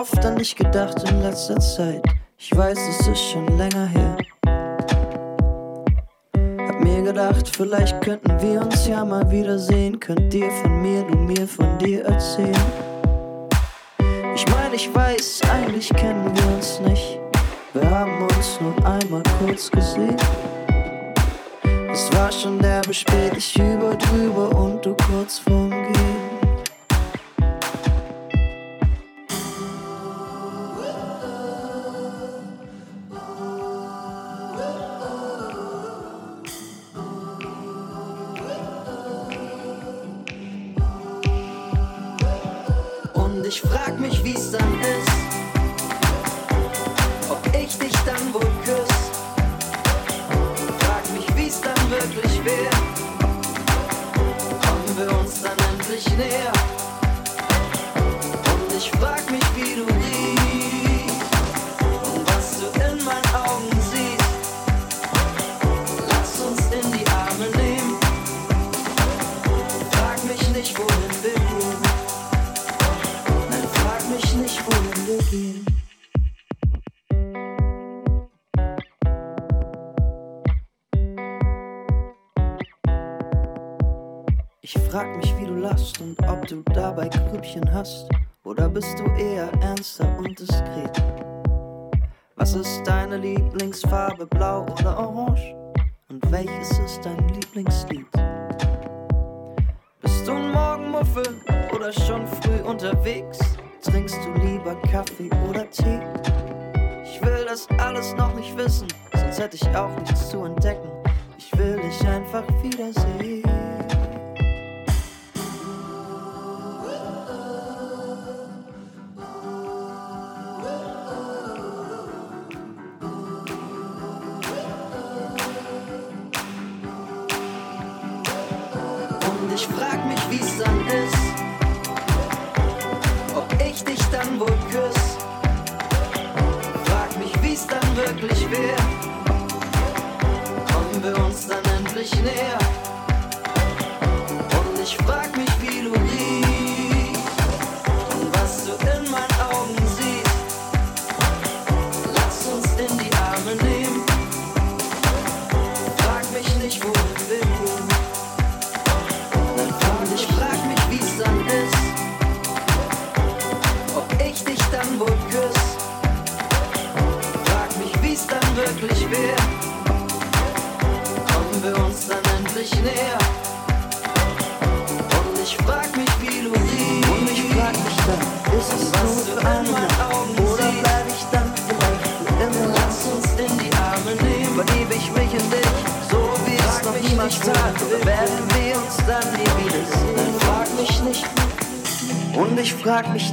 oft an dich gedacht in letzter Zeit. Ich weiß, es ist schon länger her. Hab mir gedacht, vielleicht könnten wir uns ja mal wiedersehen. Könnt dir von mir, du mir von dir erzählen. Ich meine, ich weiß, eigentlich kennen wir uns nicht. Wir haben uns nur einmal kurz gesehen. Es war schon der spät, ich über drüber und du kurz vorm Gehen. einfach wiedersehen.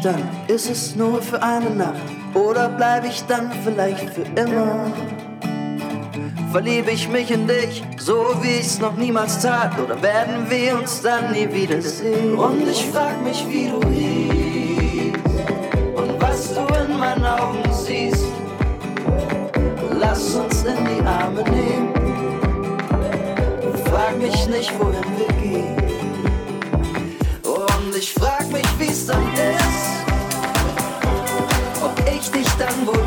dann ist es nur für eine Nacht. Oder bleib ich dann vielleicht für immer? Verliebe ich mich in dich, so wie ich's noch niemals tat? Oder werden wir uns dann nie wiedersehen? Und ich frag mich, wie du riechst und was du in meinen Augen siehst. Lass uns in die Arme nehmen. Frag mich nicht, wohin wir gehen. Und ich frag mich, wie's dann ist. 안 보여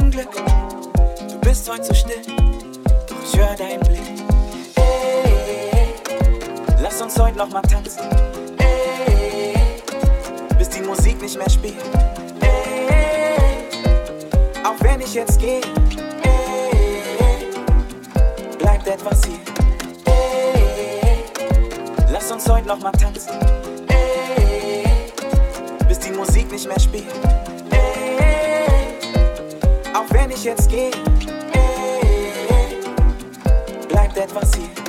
im Glück. Du bist heute zu still, doch ich höre deinen Blick. Ey, lass uns heute noch mal tanzen. Ey, bis die Musik nicht mehr spielt. Ey, auch wenn ich jetzt gehe, bleibt etwas hier. lass uns heute noch mal tanzen. bis die Musik nicht mehr spielt. Wenn ich jetzt gehe, bleibt etwas hier.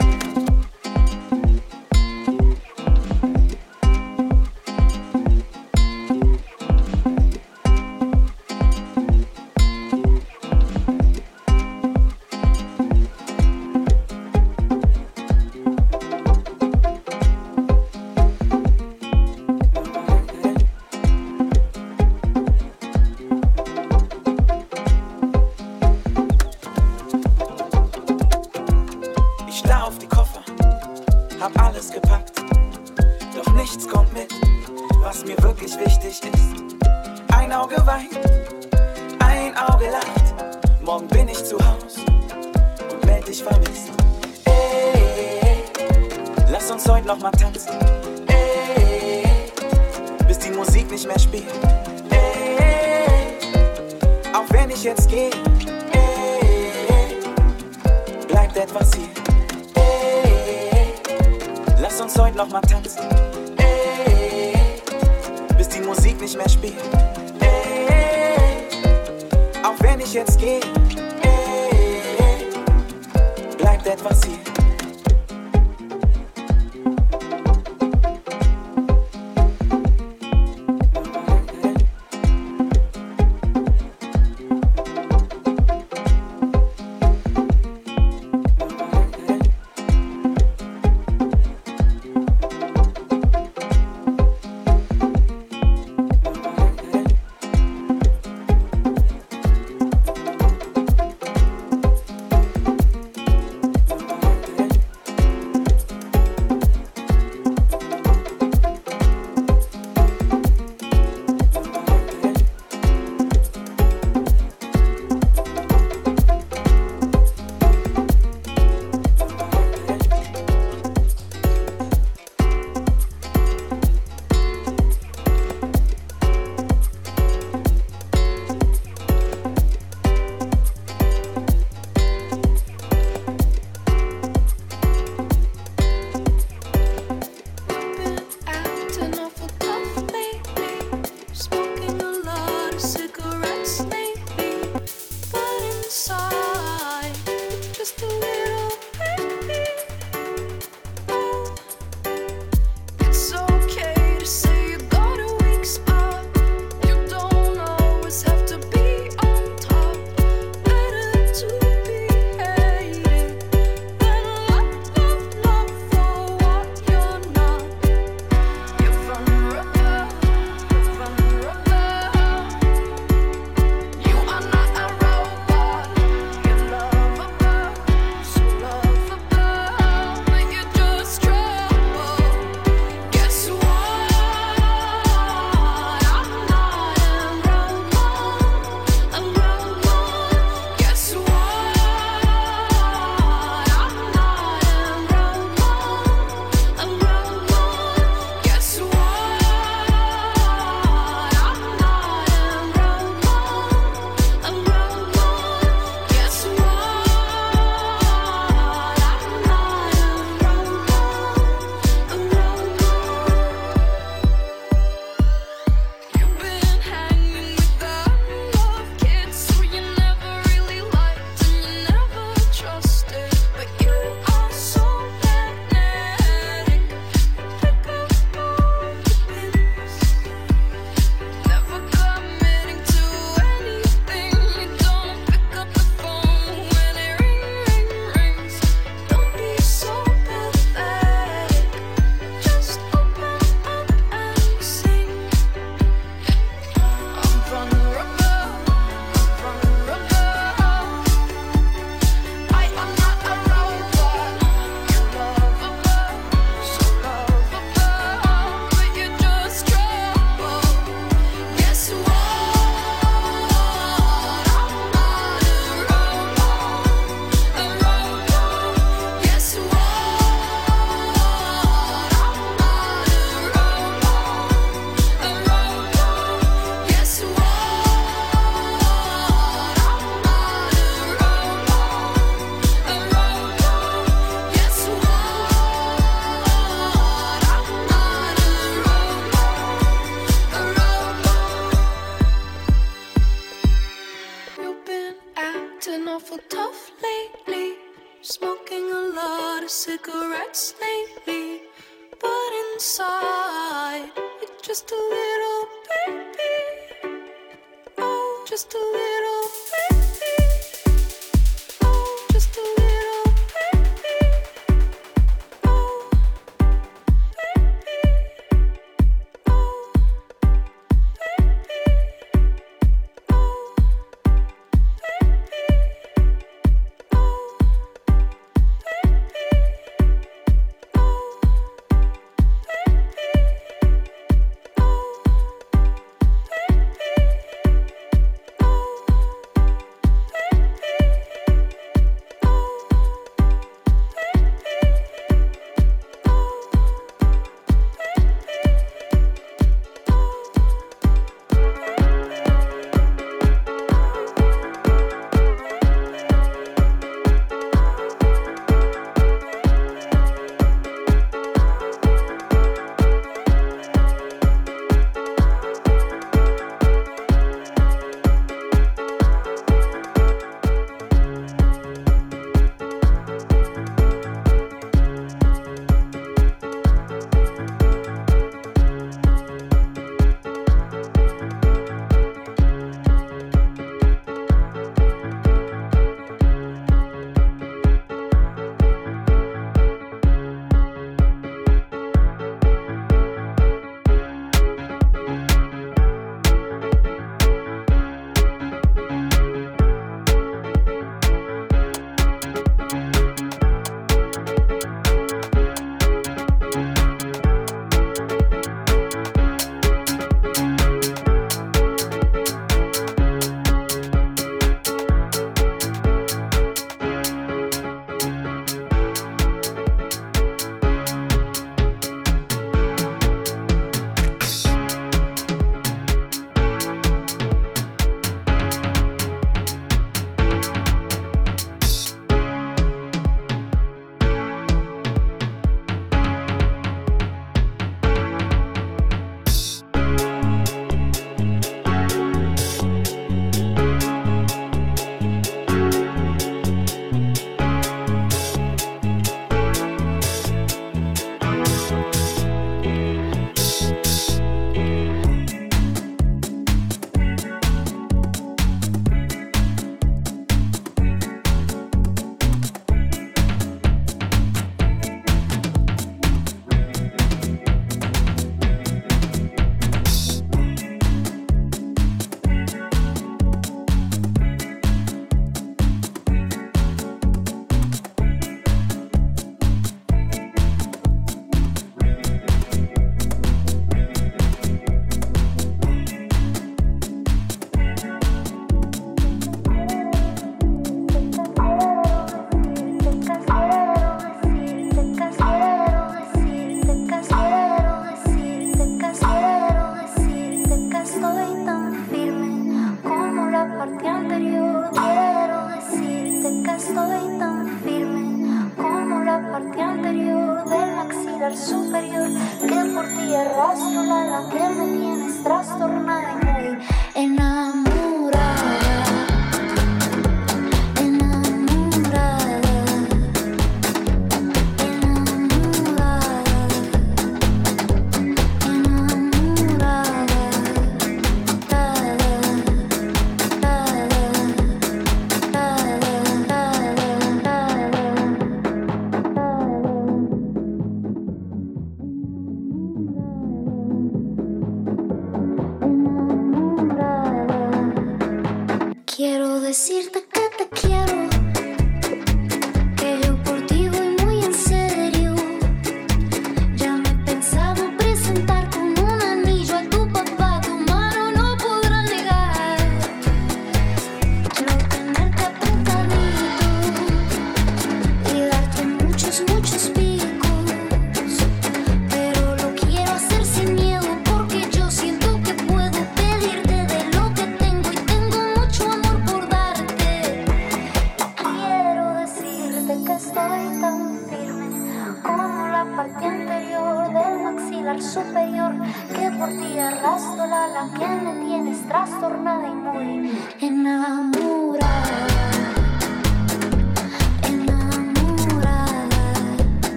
Just a little